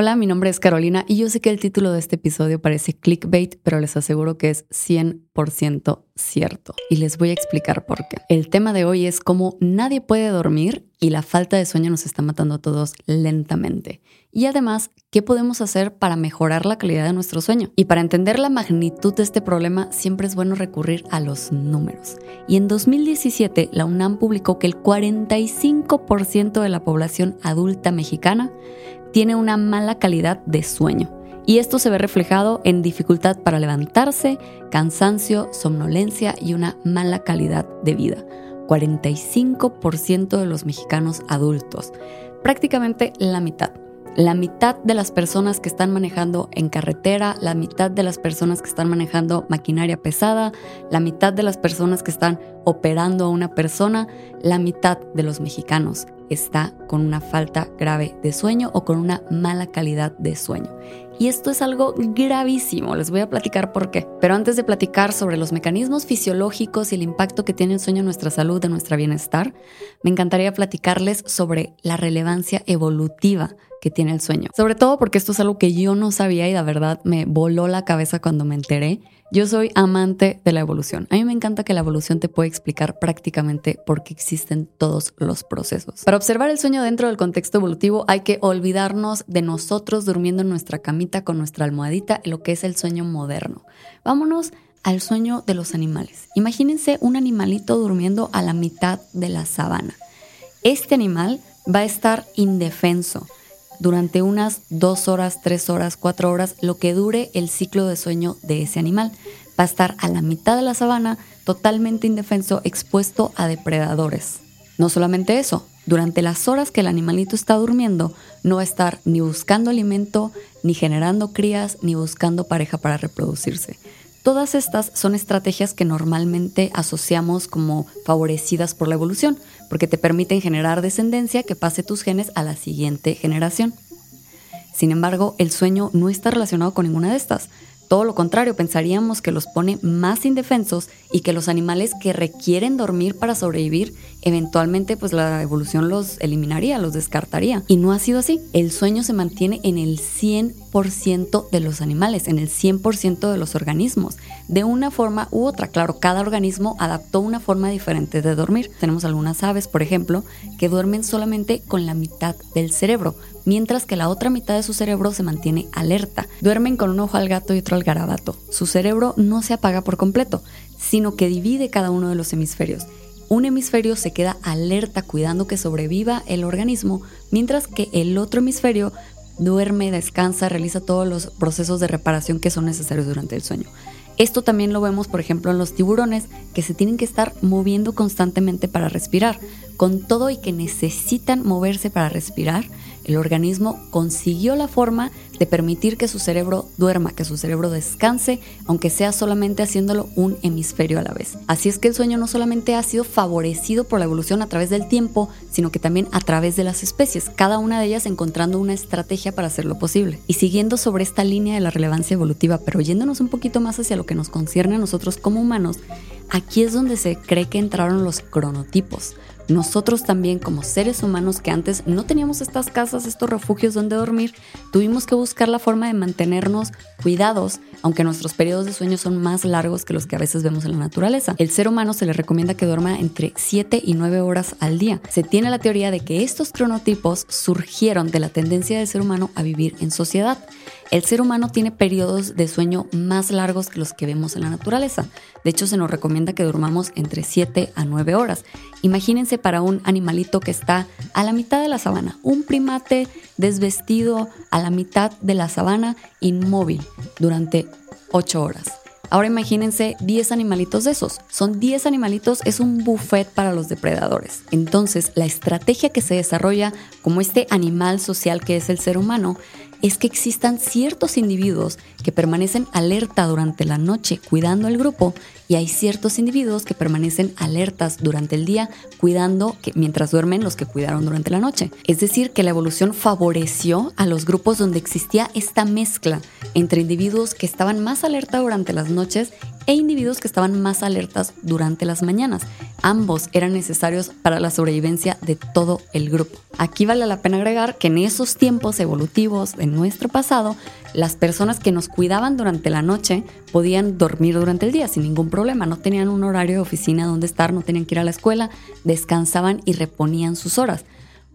Hola, mi nombre es Carolina y yo sé que el título de este episodio parece clickbait, pero les aseguro que es 100% cierto. Y les voy a explicar por qué. El tema de hoy es cómo nadie puede dormir y la falta de sueño nos está matando a todos lentamente. Y además, ¿qué podemos hacer para mejorar la calidad de nuestro sueño? Y para entender la magnitud de este problema, siempre es bueno recurrir a los números. Y en 2017, la UNAM publicó que el 45% de la población adulta mexicana tiene una mala calidad de sueño. Y esto se ve reflejado en dificultad para levantarse, cansancio, somnolencia y una mala calidad de vida. 45% de los mexicanos adultos, prácticamente la mitad. La mitad de las personas que están manejando en carretera, la mitad de las personas que están manejando maquinaria pesada, la mitad de las personas que están operando a una persona, la mitad de los mexicanos está con una falta grave de sueño o con una mala calidad de sueño. Y esto es algo gravísimo, les voy a platicar por qué. Pero antes de platicar sobre los mecanismos fisiológicos y el impacto que tiene el sueño en nuestra salud, en nuestro bienestar, me encantaría platicarles sobre la relevancia evolutiva que tiene el sueño. Sobre todo porque esto es algo que yo no sabía y la verdad me voló la cabeza cuando me enteré. Yo soy amante de la evolución. A mí me encanta que la evolución te puede explicar prácticamente por qué existen todos los procesos. Para observar el sueño dentro del contexto evolutivo hay que olvidarnos de nosotros durmiendo en nuestra camita con nuestra almohadita, lo que es el sueño moderno. Vámonos al sueño de los animales. Imagínense un animalito durmiendo a la mitad de la sabana. Este animal va a estar indefenso durante unas dos horas, tres horas, cuatro horas, lo que dure el ciclo de sueño de ese animal. Va a estar a la mitad de la sabana, totalmente indefenso, expuesto a depredadores. No solamente eso, durante las horas que el animalito está durmiendo, no va a estar ni buscando alimento, ni generando crías, ni buscando pareja para reproducirse. Todas estas son estrategias que normalmente asociamos como favorecidas por la evolución, porque te permiten generar descendencia que pase tus genes a la siguiente generación. Sin embargo, el sueño no está relacionado con ninguna de estas. Todo lo contrario, pensaríamos que los pone más indefensos y que los animales que requieren dormir para sobrevivir, eventualmente pues la evolución los eliminaría, los descartaría. Y no ha sido así. El sueño se mantiene en el 100% de los animales, en el 100% de los organismos, de una forma u otra. Claro, cada organismo adaptó una forma diferente de dormir. Tenemos algunas aves, por ejemplo, que duermen solamente con la mitad del cerebro, mientras que la otra mitad de su cerebro se mantiene alerta. Duermen con un ojo al gato y otro al garabato. Su cerebro no se apaga por completo, sino que divide cada uno de los hemisferios. Un hemisferio se queda alerta cuidando que sobreviva el organismo, mientras que el otro hemisferio duerme, descansa, realiza todos los procesos de reparación que son necesarios durante el sueño. Esto también lo vemos, por ejemplo, en los tiburones, que se tienen que estar moviendo constantemente para respirar. Con todo y que necesitan moverse para respirar, el organismo consiguió la forma de permitir que su cerebro duerma, que su cerebro descanse, aunque sea solamente haciéndolo un hemisferio a la vez. Así es que el sueño no solamente ha sido favorecido por la evolución a través del tiempo, sino que también a través de las especies, cada una de ellas encontrando una estrategia para hacerlo posible. Y siguiendo sobre esta línea de la relevancia evolutiva, pero yéndonos un poquito más hacia lo que nos concierne a nosotros como humanos, aquí es donde se cree que entraron los cronotipos nosotros también como seres humanos que antes no teníamos estas casas, estos refugios donde dormir, tuvimos que buscar la forma de mantenernos cuidados, aunque nuestros periodos de sueño son más largos que los que a veces vemos en la naturaleza. El ser humano se le recomienda que duerma entre 7 y 9 horas al día. Se tiene la teoría de que estos cronotipos surgieron de la tendencia del ser humano a vivir en sociedad. El ser humano tiene periodos de sueño más largos que los que vemos en la naturaleza. De hecho, se nos recomienda que durmamos entre 7 a 9 horas. Imagínense para un animalito que está a la mitad de la sabana, un primate desvestido a la mitad de la sabana, inmóvil, durante 8 horas. Ahora imagínense 10 animalitos de esos. Son 10 animalitos, es un buffet para los depredadores. Entonces, la estrategia que se desarrolla como este animal social que es el ser humano es que existan ciertos individuos que permanecen alerta durante la noche cuidando al grupo y hay ciertos individuos que permanecen alertas durante el día cuidando que, mientras duermen los que cuidaron durante la noche. Es decir, que la evolución favoreció a los grupos donde existía esta mezcla entre individuos que estaban más alerta durante las noches e individuos que estaban más alertas durante las mañanas. Ambos eran necesarios para la sobrevivencia de todo el grupo. Aquí vale la pena agregar que en esos tiempos evolutivos de nuestro pasado, las personas que nos cuidaban durante la noche podían dormir durante el día sin ningún problema, no tenían un horario de oficina donde estar, no tenían que ir a la escuela, descansaban y reponían sus horas.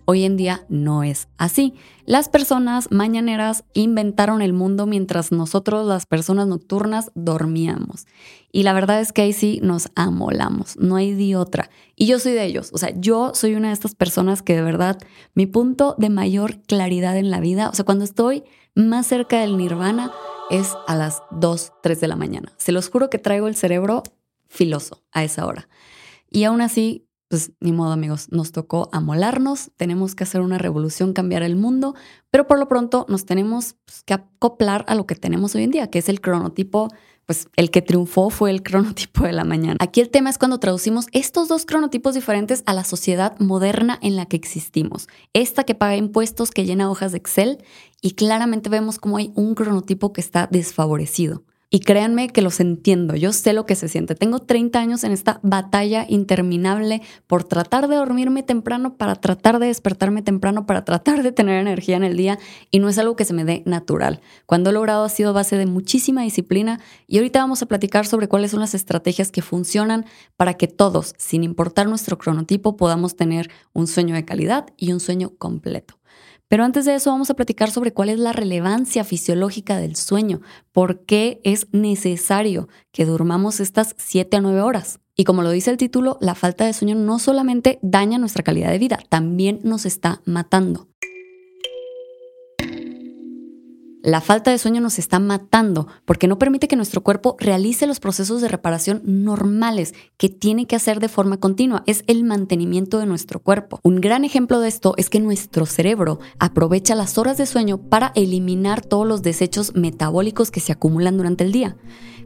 Hoy en día no es así. Las personas mañaneras inventaron el mundo mientras nosotros, las personas nocturnas, dormíamos. Y la verdad es que ahí sí nos amolamos, no hay de otra. Y yo soy de ellos, o sea, yo soy una de estas personas que de verdad, mi punto de mayor claridad en la vida, o sea, cuando estoy más cerca del nirvana es a las 2, 3 de la mañana. Se los juro que traigo el cerebro filoso a esa hora. Y aún así pues ni modo amigos, nos tocó amolarnos, tenemos que hacer una revolución, cambiar el mundo, pero por lo pronto nos tenemos pues, que acoplar a lo que tenemos hoy en día, que es el cronotipo, pues el que triunfó fue el cronotipo de la mañana. Aquí el tema es cuando traducimos estos dos cronotipos diferentes a la sociedad moderna en la que existimos. Esta que paga impuestos, que llena hojas de Excel y claramente vemos como hay un cronotipo que está desfavorecido. Y créanme que los entiendo, yo sé lo que se siente. Tengo 30 años en esta batalla interminable por tratar de dormirme temprano, para tratar de despertarme temprano, para tratar de tener energía en el día y no es algo que se me dé natural. Cuando he logrado ha sido base de muchísima disciplina y ahorita vamos a platicar sobre cuáles son las estrategias que funcionan para que todos, sin importar nuestro cronotipo, podamos tener un sueño de calidad y un sueño completo. Pero antes de eso vamos a platicar sobre cuál es la relevancia fisiológica del sueño, por qué es necesario que durmamos estas 7 a 9 horas. Y como lo dice el título, la falta de sueño no solamente daña nuestra calidad de vida, también nos está matando. La falta de sueño nos está matando porque no permite que nuestro cuerpo realice los procesos de reparación normales que tiene que hacer de forma continua. Es el mantenimiento de nuestro cuerpo. Un gran ejemplo de esto es que nuestro cerebro aprovecha las horas de sueño para eliminar todos los desechos metabólicos que se acumulan durante el día.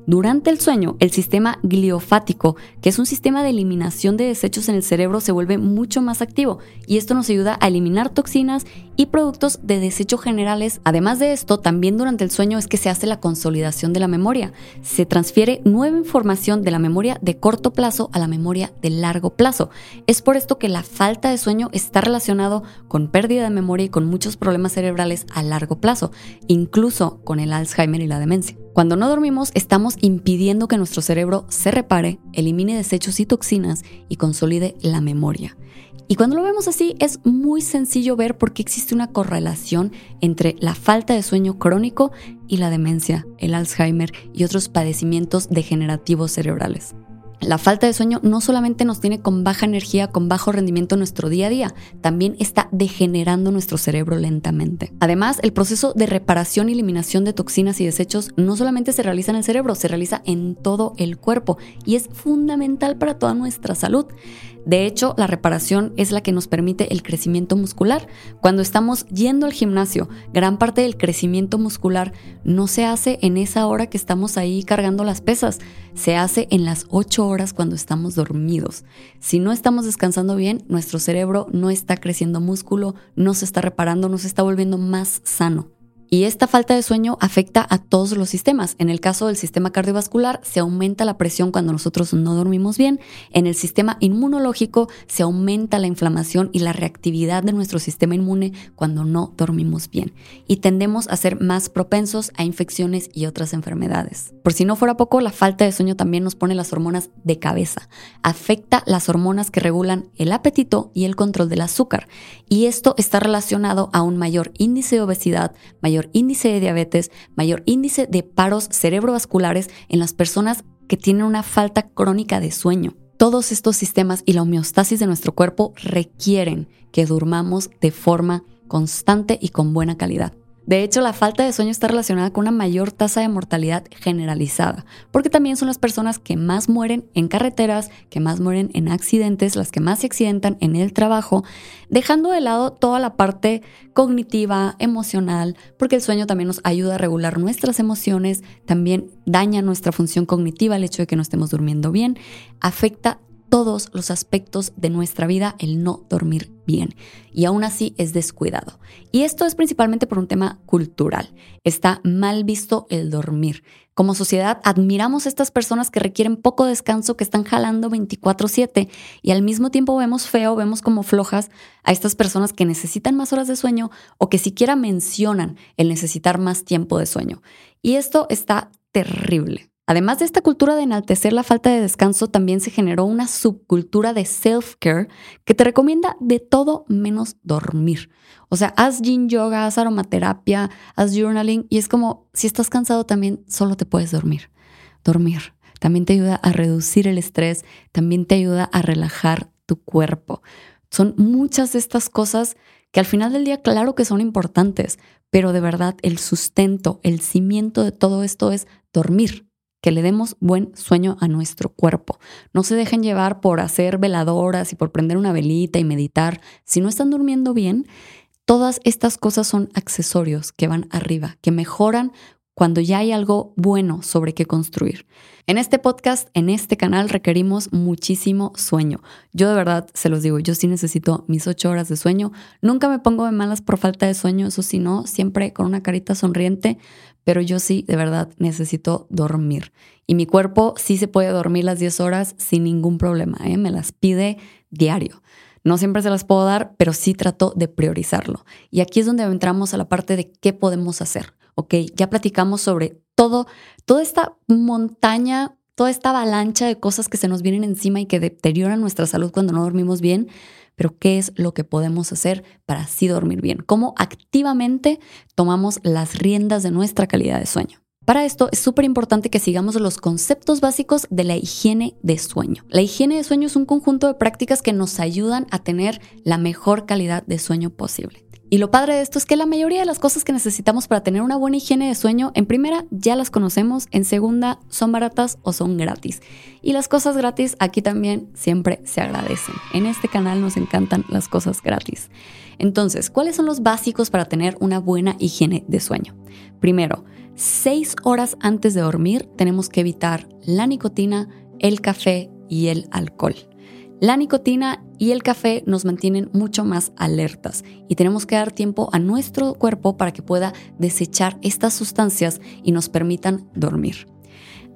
Durante el sueño, el sistema gliofático, que es un sistema de eliminación de desechos en el cerebro, se vuelve mucho más activo y esto nos ayuda a eliminar toxinas y productos de desecho generales. Además de esto, también durante el sueño es que se hace la consolidación de la memoria. Se transfiere nueva información de la memoria de corto plazo a la memoria de largo plazo. Es por esto que la falta de sueño está relacionado con pérdida de memoria y con muchos problemas cerebrales a largo plazo, incluso con el Alzheimer y la demencia. Cuando no dormimos, estamos impidiendo que nuestro cerebro se repare, elimine desechos y toxinas y consolide la memoria. Y cuando lo vemos así, es muy sencillo ver por qué existe una correlación entre la falta de sueño crónico y la demencia, el Alzheimer y otros padecimientos degenerativos cerebrales. La falta de sueño no solamente nos tiene con baja energía, con bajo rendimiento en nuestro día a día, también está degenerando nuestro cerebro lentamente. Además, el proceso de reparación y eliminación de toxinas y desechos no solamente se realiza en el cerebro, se realiza en todo el cuerpo y es fundamental para toda nuestra salud. De hecho, la reparación es la que nos permite el crecimiento muscular. Cuando estamos yendo al gimnasio, gran parte del crecimiento muscular no se hace en esa hora que estamos ahí cargando las pesas, se hace en las 8 horas cuando estamos dormidos. Si no estamos descansando bien, nuestro cerebro no está creciendo músculo, no se está reparando, no se está volviendo más sano. Y esta falta de sueño afecta a todos los sistemas. En el caso del sistema cardiovascular, se aumenta la presión cuando nosotros no dormimos bien. En el sistema inmunológico, se aumenta la inflamación y la reactividad de nuestro sistema inmune cuando no dormimos bien. Y tendemos a ser más propensos a infecciones y otras enfermedades. Por si no fuera poco, la falta de sueño también nos pone las hormonas de cabeza. Afecta las hormonas que regulan el apetito y el control del azúcar. Y esto está relacionado a un mayor índice de obesidad, mayor índice de diabetes, mayor índice de paros cerebrovasculares en las personas que tienen una falta crónica de sueño. Todos estos sistemas y la homeostasis de nuestro cuerpo requieren que durmamos de forma constante y con buena calidad. De hecho, la falta de sueño está relacionada con una mayor tasa de mortalidad generalizada, porque también son las personas que más mueren en carreteras, que más mueren en accidentes, las que más se accidentan en el trabajo, dejando de lado toda la parte cognitiva, emocional, porque el sueño también nos ayuda a regular nuestras emociones, también daña nuestra función cognitiva el hecho de que no estemos durmiendo bien, afecta todos los aspectos de nuestra vida el no dormir bien y aún así es descuidado. Y esto es principalmente por un tema cultural. Está mal visto el dormir. Como sociedad admiramos a estas personas que requieren poco descanso, que están jalando 24/7 y al mismo tiempo vemos feo, vemos como flojas a estas personas que necesitan más horas de sueño o que siquiera mencionan el necesitar más tiempo de sueño. Y esto está terrible. Además de esta cultura de enaltecer la falta de descanso, también se generó una subcultura de self-care que te recomienda de todo menos dormir. O sea, haz yin yoga, haz aromaterapia, haz journaling y es como si estás cansado también solo te puedes dormir. Dormir también te ayuda a reducir el estrés, también te ayuda a relajar tu cuerpo. Son muchas de estas cosas que al final del día claro que son importantes, pero de verdad el sustento, el cimiento de todo esto es dormir que le demos buen sueño a nuestro cuerpo. No se dejen llevar por hacer veladoras y por prender una velita y meditar. Si no están durmiendo bien, todas estas cosas son accesorios que van arriba, que mejoran cuando ya hay algo bueno sobre qué construir. En este podcast, en este canal, requerimos muchísimo sueño. Yo de verdad, se los digo, yo sí necesito mis ocho horas de sueño. Nunca me pongo de malas por falta de sueño, eso sí, no, siempre con una carita sonriente, pero yo sí, de verdad, necesito dormir. Y mi cuerpo sí se puede dormir las 10 horas sin ningún problema, ¿eh? me las pide diario. No siempre se las puedo dar, pero sí trato de priorizarlo. Y aquí es donde entramos a la parte de qué podemos hacer. Ok, ya platicamos sobre todo, toda esta montaña, toda esta avalancha de cosas que se nos vienen encima y que deterioran nuestra salud cuando no dormimos bien, pero ¿qué es lo que podemos hacer para así dormir bien? ¿Cómo activamente tomamos las riendas de nuestra calidad de sueño? Para esto es súper importante que sigamos los conceptos básicos de la higiene de sueño. La higiene de sueño es un conjunto de prácticas que nos ayudan a tener la mejor calidad de sueño posible. Y lo padre de esto es que la mayoría de las cosas que necesitamos para tener una buena higiene de sueño, en primera ya las conocemos, en segunda son baratas o son gratis. Y las cosas gratis aquí también siempre se agradecen. En este canal nos encantan las cosas gratis. Entonces, ¿cuáles son los básicos para tener una buena higiene de sueño? Primero, seis horas antes de dormir tenemos que evitar la nicotina, el café y el alcohol. La nicotina y el café nos mantienen mucho más alertas y tenemos que dar tiempo a nuestro cuerpo para que pueda desechar estas sustancias y nos permitan dormir.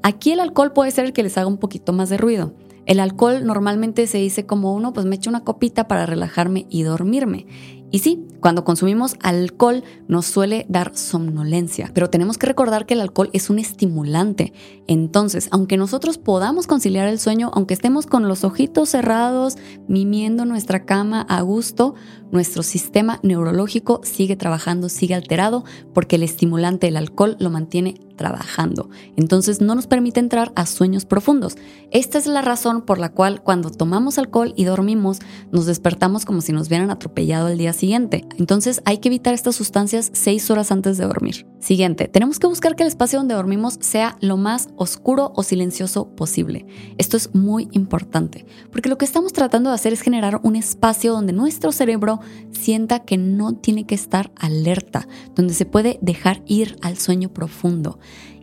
Aquí el alcohol puede ser el que les haga un poquito más de ruido. El alcohol normalmente se dice como uno, pues me echo una copita para relajarme y dormirme. Y sí, cuando consumimos alcohol nos suele dar somnolencia, pero tenemos que recordar que el alcohol es un estimulante. Entonces, aunque nosotros podamos conciliar el sueño, aunque estemos con los ojitos cerrados, mimiendo nuestra cama a gusto, nuestro sistema neurológico sigue trabajando, sigue alterado, porque el estimulante del alcohol lo mantiene trabajando. Entonces no nos permite entrar a sueños profundos. Esta es la razón por la cual cuando tomamos alcohol y dormimos, nos despertamos como si nos hubieran atropellado el día siguiente. Entonces hay que evitar estas sustancias seis horas antes de dormir. Siguiente, tenemos que buscar que el espacio donde dormimos sea lo más oscuro o silencioso posible. Esto es muy importante, porque lo que estamos tratando de hacer es generar un espacio donde nuestro cerebro sienta que no tiene que estar alerta, donde se puede dejar ir al sueño profundo.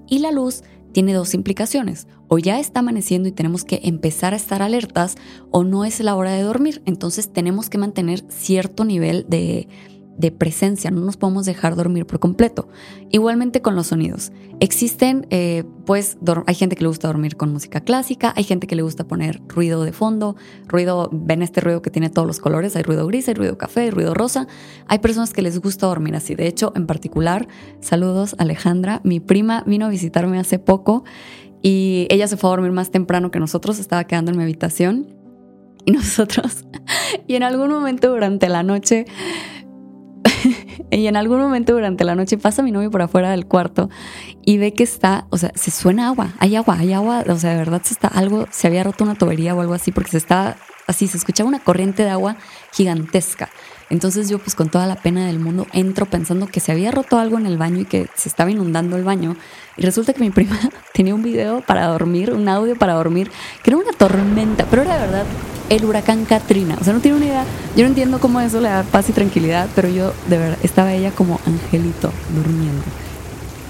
Y la luz tiene dos implicaciones. O ya está amaneciendo y tenemos que empezar a estar alertas o no es la hora de dormir. Entonces tenemos que mantener cierto nivel de de presencia, no nos podemos dejar dormir por completo. Igualmente con los sonidos. Existen, eh, pues, hay gente que le gusta dormir con música clásica, hay gente que le gusta poner ruido de fondo, ruido, ven este ruido que tiene todos los colores, hay ruido gris, hay ruido café, hay ruido rosa. Hay personas que les gusta dormir así. De hecho, en particular, saludos Alejandra, mi prima vino a visitarme hace poco y ella se fue a dormir más temprano que nosotros, estaba quedando en mi habitación y nosotros, y en algún momento durante la noche, y en algún momento durante la noche pasa mi novio por afuera del cuarto y ve que está, o sea, se suena agua, hay agua, hay agua, o sea, de verdad se está algo, se había roto una tubería o algo así porque se estaba así, se escuchaba una corriente de agua gigantesca. Entonces yo pues con toda la pena del mundo entro pensando que se había roto algo en el baño y que se estaba inundando el baño. Y resulta que mi prima tenía un video para dormir, un audio para dormir, que era una tormenta, pero era de verdad el huracán Katrina. O sea, no tiene una idea. Yo no entiendo cómo eso le da paz y tranquilidad, pero yo de verdad estaba ella como angelito durmiendo.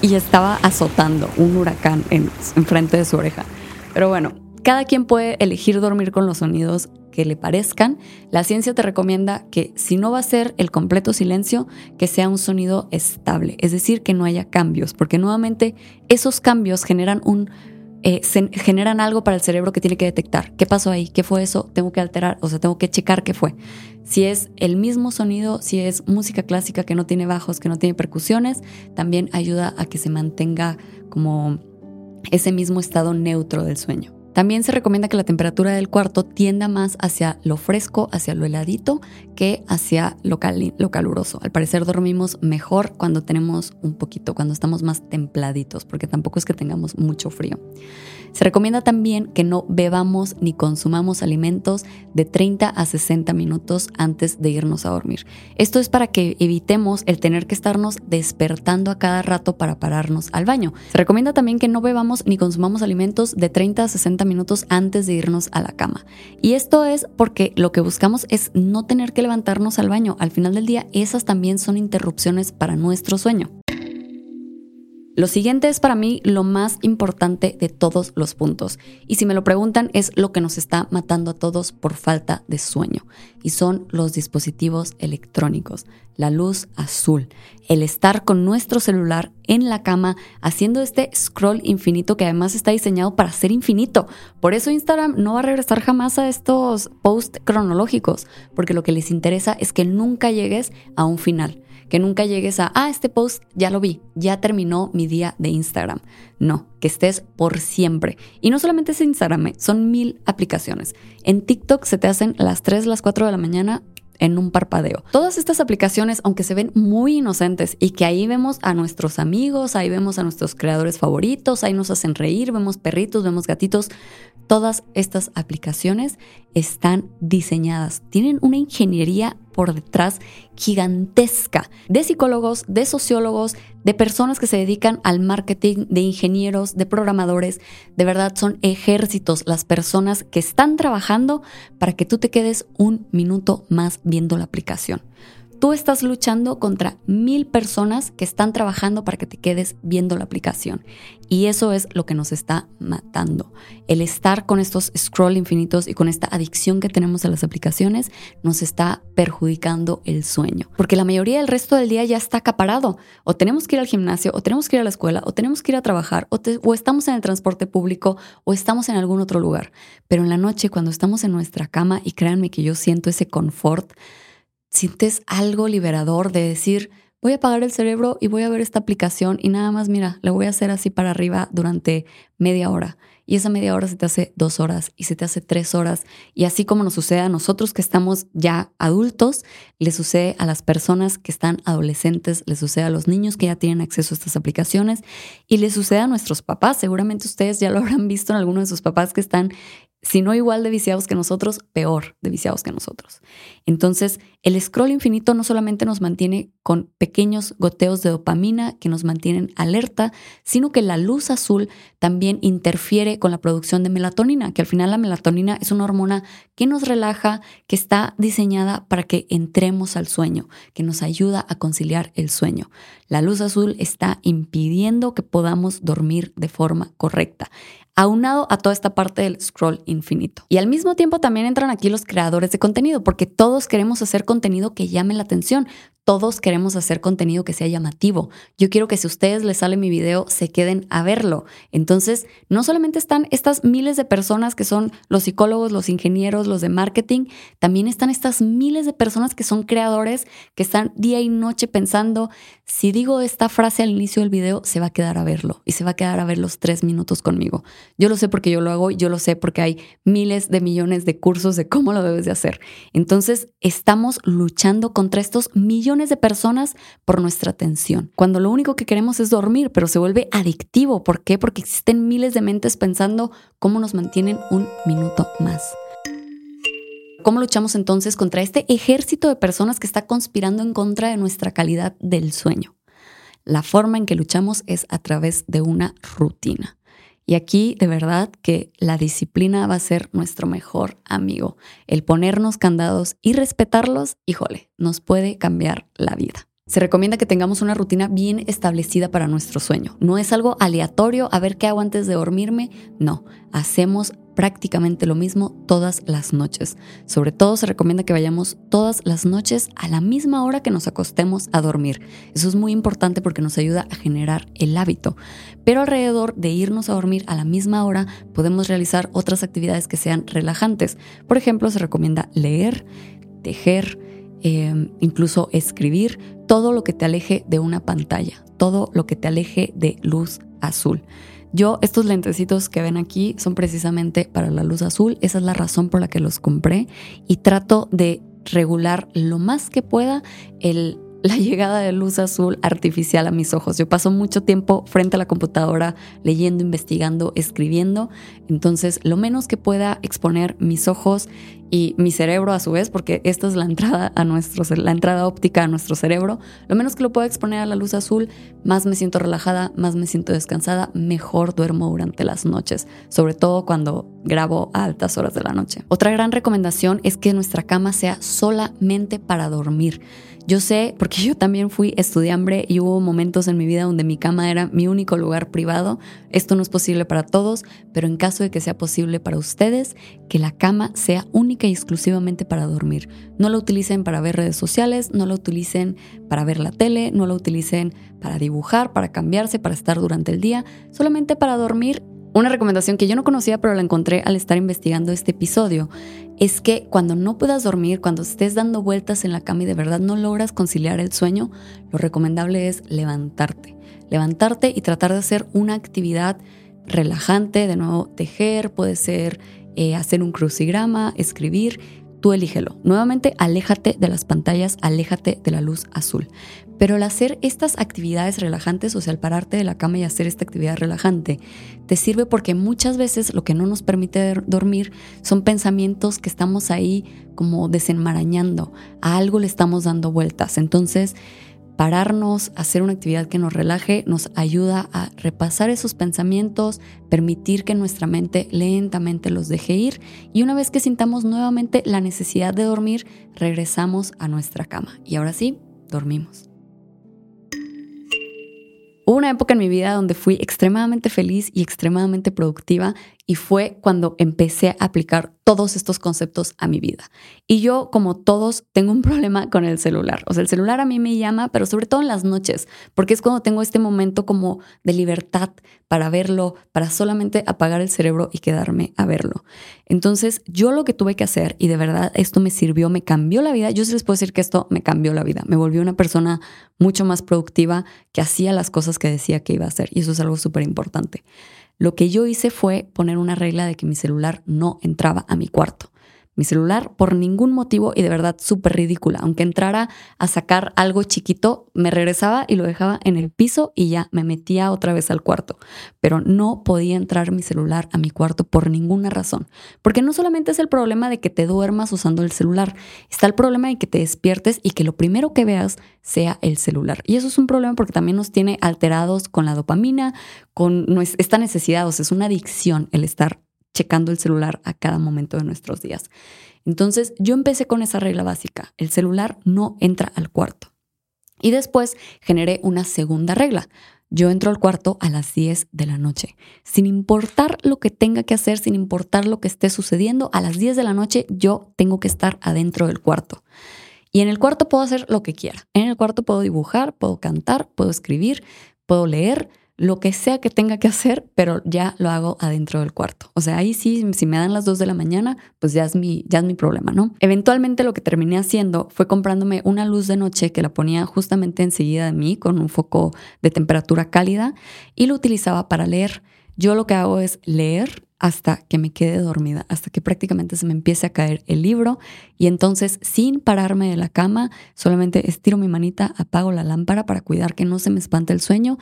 Y estaba azotando un huracán en, frente de su oreja. Pero bueno, cada quien puede elegir dormir con los sonidos que le parezcan, la ciencia te recomienda que si no va a ser el completo silencio, que sea un sonido estable, es decir, que no haya cambios, porque nuevamente esos cambios generan un eh, generan algo para el cerebro que tiene que detectar. ¿Qué pasó ahí? ¿Qué fue eso? Tengo que alterar, o sea, tengo que checar qué fue. Si es el mismo sonido, si es música clásica que no tiene bajos, que no tiene percusiones, también ayuda a que se mantenga como ese mismo estado neutro del sueño. También se recomienda que la temperatura del cuarto tienda más hacia lo fresco, hacia lo heladito, que hacia lo, lo, caluroso. Al parecer dormimos mejor cuando tenemos un poquito, cuando estamos más templaditos, porque tampoco es que tengamos mucho frío. Se recomienda también que no bebamos ni consumamos alimentos de 30 a 60 minutos antes de irnos a dormir. Esto es para que evitemos el tener que estarnos despertando a cada rato para pararnos al baño. Se recomienda también que no bebamos ni consumamos alimentos de 30 a 60 minutos antes de irnos a la cama. Y esto es porque lo que buscamos es no tener que levantarnos al baño. Al final del día, esas también son interrupciones para nuestro sueño. Lo siguiente es para mí lo más importante de todos los puntos. Y si me lo preguntan, es lo que nos está matando a todos por falta de sueño. Y son los dispositivos electrónicos, la luz azul, el estar con nuestro celular en la cama haciendo este scroll infinito que además está diseñado para ser infinito. Por eso Instagram no va a regresar jamás a estos posts cronológicos, porque lo que les interesa es que nunca llegues a un final que nunca llegues a, ah, este post ya lo vi, ya terminó mi día de Instagram. No, que estés por siempre. Y no solamente es Instagram, eh, son mil aplicaciones. En TikTok se te hacen las 3, las 4 de la mañana en un parpadeo. Todas estas aplicaciones, aunque se ven muy inocentes y que ahí vemos a nuestros amigos, ahí vemos a nuestros creadores favoritos, ahí nos hacen reír, vemos perritos, vemos gatitos, todas estas aplicaciones están diseñadas, tienen una ingeniería por detrás gigantesca de psicólogos, de sociólogos, de personas que se dedican al marketing, de ingenieros, de programadores. De verdad son ejércitos las personas que están trabajando para que tú te quedes un minuto más viendo la aplicación. Tú estás luchando contra mil personas que están trabajando para que te quedes viendo la aplicación. Y eso es lo que nos está matando. El estar con estos scroll infinitos y con esta adicción que tenemos a las aplicaciones nos está perjudicando el sueño. Porque la mayoría del resto del día ya está acaparado. O tenemos que ir al gimnasio, o tenemos que ir a la escuela, o tenemos que ir a trabajar, o, estamos en el transporte público, o estamos en algún otro lugar. Pero en la noche, cuando estamos en nuestra cama, y créanme que yo siento ese confort, sientes algo liberador de decir, voy a apagar el cerebro y voy a ver esta aplicación y nada más, mira, le voy a hacer así para arriba durante media hora. Y esa media hora se te hace dos horas y se te hace tres horas. Y así como nos sucede a nosotros que estamos ya adultos, le sucede a las personas que están adolescentes, le sucede a los niños que ya tienen acceso a estas aplicaciones y le sucede a nuestros papás. Seguramente ustedes ya lo habrán visto en alguno de sus papás que están si no igual de viciados que nosotros, peor de viciados que nosotros. Entonces, el scroll infinito no solamente nos mantiene con pequeños goteos de dopamina que nos mantienen alerta, sino que la luz azul también interfiere con la producción de melatonina, que al final la melatonina es una hormona que nos relaja, que está diseñada para que entremos al sueño, que nos ayuda a conciliar el sueño. La luz azul está impidiendo que podamos dormir de forma correcta aunado a toda esta parte del scroll infinito. Y al mismo tiempo también entran aquí los creadores de contenido, porque todos queremos hacer contenido que llame la atención. Todos queremos hacer contenido que sea llamativo. Yo quiero que si a ustedes les sale mi video, se queden a verlo. Entonces, no solamente están estas miles de personas que son los psicólogos, los ingenieros, los de marketing, también están estas miles de personas que son creadores, que están día y noche pensando, si digo esta frase al inicio del video, se va a quedar a verlo y se va a quedar a ver los tres minutos conmigo. Yo lo sé porque yo lo hago, yo lo sé porque hay miles de millones de cursos de cómo lo debes de hacer. Entonces, estamos luchando contra estos millones de personas por nuestra atención. Cuando lo único que queremos es dormir, pero se vuelve adictivo. ¿Por qué? Porque existen miles de mentes pensando cómo nos mantienen un minuto más. ¿Cómo luchamos entonces contra este ejército de personas que está conspirando en contra de nuestra calidad del sueño? La forma en que luchamos es a través de una rutina. Y aquí de verdad que la disciplina va a ser nuestro mejor amigo. El ponernos candados y respetarlos, híjole, nos puede cambiar la vida. Se recomienda que tengamos una rutina bien establecida para nuestro sueño. No es algo aleatorio a ver qué hago antes de dormirme, no, hacemos prácticamente lo mismo todas las noches. Sobre todo se recomienda que vayamos todas las noches a la misma hora que nos acostemos a dormir. Eso es muy importante porque nos ayuda a generar el hábito. Pero alrededor de irnos a dormir a la misma hora podemos realizar otras actividades que sean relajantes. Por ejemplo, se recomienda leer, tejer, eh, incluso escribir, todo lo que te aleje de una pantalla, todo lo que te aleje de luz azul. Yo, estos lentecitos que ven aquí son precisamente para la luz azul. Esa es la razón por la que los compré y trato de regular lo más que pueda la llegada de luz azul artificial a mis ojos. Yo paso mucho tiempo frente a la computadora leyendo, investigando, escribiendo. Entonces, lo menos que pueda exponer mis ojos y mi cerebro a su vez, porque esta es la entrada a nuestro, la entrada óptica a nuestro cerebro, lo menos que lo pueda exponer a la luz azul, más me siento relajada, más me siento descansada, mejor duermo durante las noches, sobre todo cuando grabo a altas horas de la noche. Otra gran recomendación es que nuestra cama sea solamente para dormir. Yo sé, porque yo también fui estudiambre y hubo momentos en mi vida donde mi cama era mi único lugar privado. Esto no es posible para todos, pero en caso de que sea posible para ustedes, que la cama sea única y exclusivamente para dormir. No la utilicen para ver redes sociales, no la utilicen para ver la tele, no la utilicen para dibujar, para cambiarse, para estar durante el día, solamente para dormir una recomendación que yo no conocía pero la encontré al estar investigando este episodio es que cuando no puedas dormir, cuando estés dando vueltas en la cama y de verdad no logras conciliar el sueño, lo recomendable es levantarte. Levantarte y tratar de hacer una actividad relajante, de nuevo tejer, puede ser eh, hacer un crucigrama, escribir, tú elígelo. Nuevamente, aléjate de las pantallas, aléjate de la luz azul. Pero al hacer estas actividades relajantes, o sea, al pararte de la cama y hacer esta actividad relajante, te sirve porque muchas veces lo que no nos permite dormir son pensamientos que estamos ahí como desenmarañando, a algo le estamos dando vueltas. Entonces, pararnos, hacer una actividad que nos relaje, nos ayuda a repasar esos pensamientos, permitir que nuestra mente lentamente los deje ir y una vez que sintamos nuevamente la necesidad de dormir, regresamos a nuestra cama. Y ahora sí, dormimos. Hubo una época en mi vida donde fui extremadamente feliz y extremadamente productiva y fue cuando empecé a aplicar todos estos conceptos a mi vida. Y yo, como todos, tengo un problema con el celular. O sea, el celular a mí me llama, pero sobre todo en las noches, porque es cuando tengo este momento como de libertad para verlo, para solamente apagar el cerebro y quedarme a verlo. Entonces, yo lo que tuve que hacer, y de verdad esto me sirvió, me cambió la vida, yo sí les puedo decir que esto me cambió la vida, me volvió una persona mucho más productiva que hacía las cosas que decía que iba a hacer, y eso es algo súper importante. Lo que yo hice fue poner una regla de que mi celular no entraba a mi cuarto mi celular por ningún motivo y de verdad súper ridícula. Aunque entrara a sacar algo chiquito, me regresaba y lo dejaba en el piso y ya me metía otra vez al cuarto. Pero no podía entrar mi celular a mi cuarto por ninguna razón. Porque no solamente es el problema de que te duermas usando el celular, está el problema de que te despiertes y que lo primero que veas sea el celular. Y eso es un problema porque también nos tiene alterados con la dopamina, con esta necesidad, o sea, es una adicción el estar checando el celular a cada momento de nuestros días. Entonces yo empecé con esa regla básica, el celular no entra al cuarto. Y después generé una segunda regla. Yo entro al cuarto a las 10 de la noche. Sin importar lo que tenga que hacer, sin importar lo que esté sucediendo, a las 10 de la noche yo tengo que estar adentro del cuarto. Y en el cuarto puedo hacer lo que quiera. En el cuarto puedo dibujar, puedo cantar, puedo escribir, puedo leer, lo que sea que tenga que hacer, pero ya lo hago adentro del cuarto. O sea, ahí sí, si me dan las 2 de la mañana, pues ya es mi, ya es mi problema, ¿no? Eventualmente lo que terminé haciendo fue comprándome una luz de noche que la ponía justamente enseguida de mí con un foco de temperatura cálida y lo utilizaba para leer. Yo lo que hago es leer hasta que me quede dormida, hasta que prácticamente se me empiece a caer el libro y entonces sin pararme de la cama, solamente estiro mi manita, apago la lámpara para cuidar que no se me espante el sueño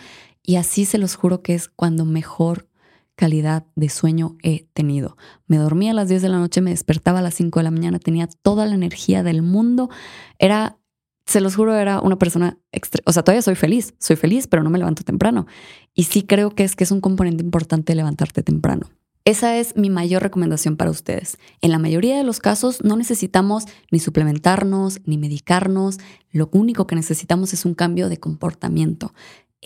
y así se los juro que es cuando mejor calidad de sueño he tenido. Me dormía a las 10 de la noche, me despertaba a las 5 de la mañana, tenía toda la energía del mundo. Era, se los juro, era una persona, o sea, todavía soy feliz, soy feliz, pero no me levanto temprano. Y sí creo que es que es un componente importante levantarte temprano. Esa es mi mayor recomendación para ustedes. En la mayoría de los casos no necesitamos ni suplementarnos ni medicarnos. Lo único que necesitamos es un cambio de comportamiento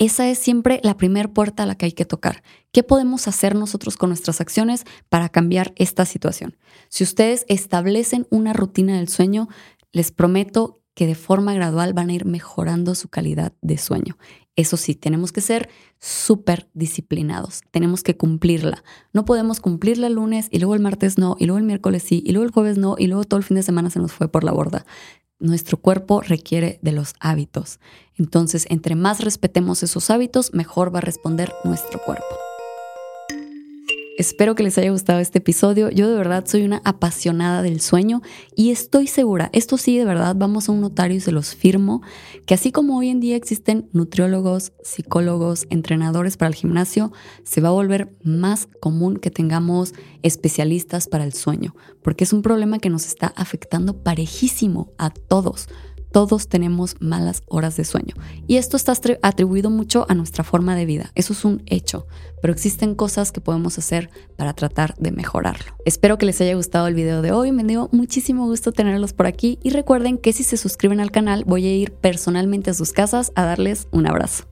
esa es siempre la primera puerta a la que hay que tocar. ¿Qué podemos hacer nosotros con nuestras acciones para cambiar esta situación? Si ustedes establecen una rutina del sueño, les prometo que de forma gradual van a ir mejorando su calidad de sueño. Eso sí, tenemos que ser súper disciplinados, tenemos que cumplirla. No podemos cumplirla el lunes y luego el martes no, y luego el miércoles sí, y luego el jueves no, y luego todo el fin de semana se nos fue por la borda. Nuestro cuerpo requiere de los hábitos. Entonces, entre más respetemos esos hábitos, mejor va a responder nuestro cuerpo. Espero que les haya gustado este episodio. Yo de verdad soy una apasionada del sueño y estoy segura, esto sí de verdad, vamos a un notario y se los firmo, que así como hoy en día existen nutriólogos, psicólogos, entrenadores para el gimnasio, se va a volver más común que tengamos especialistas para el sueño, porque es un problema que nos está afectando parejísimo a todos todos tenemos malas horas de sueño. Y esto está atribuido mucho a nuestra forma de vida. Eso es un hecho. Pero existen cosas que podemos hacer para tratar de mejorarlo. Espero que les haya gustado el video de hoy. Me dio muchísimo gusto tenerlos por aquí. Y recuerden que si se suscriben al canal voy a ir personalmente a sus casas a darles un abrazo.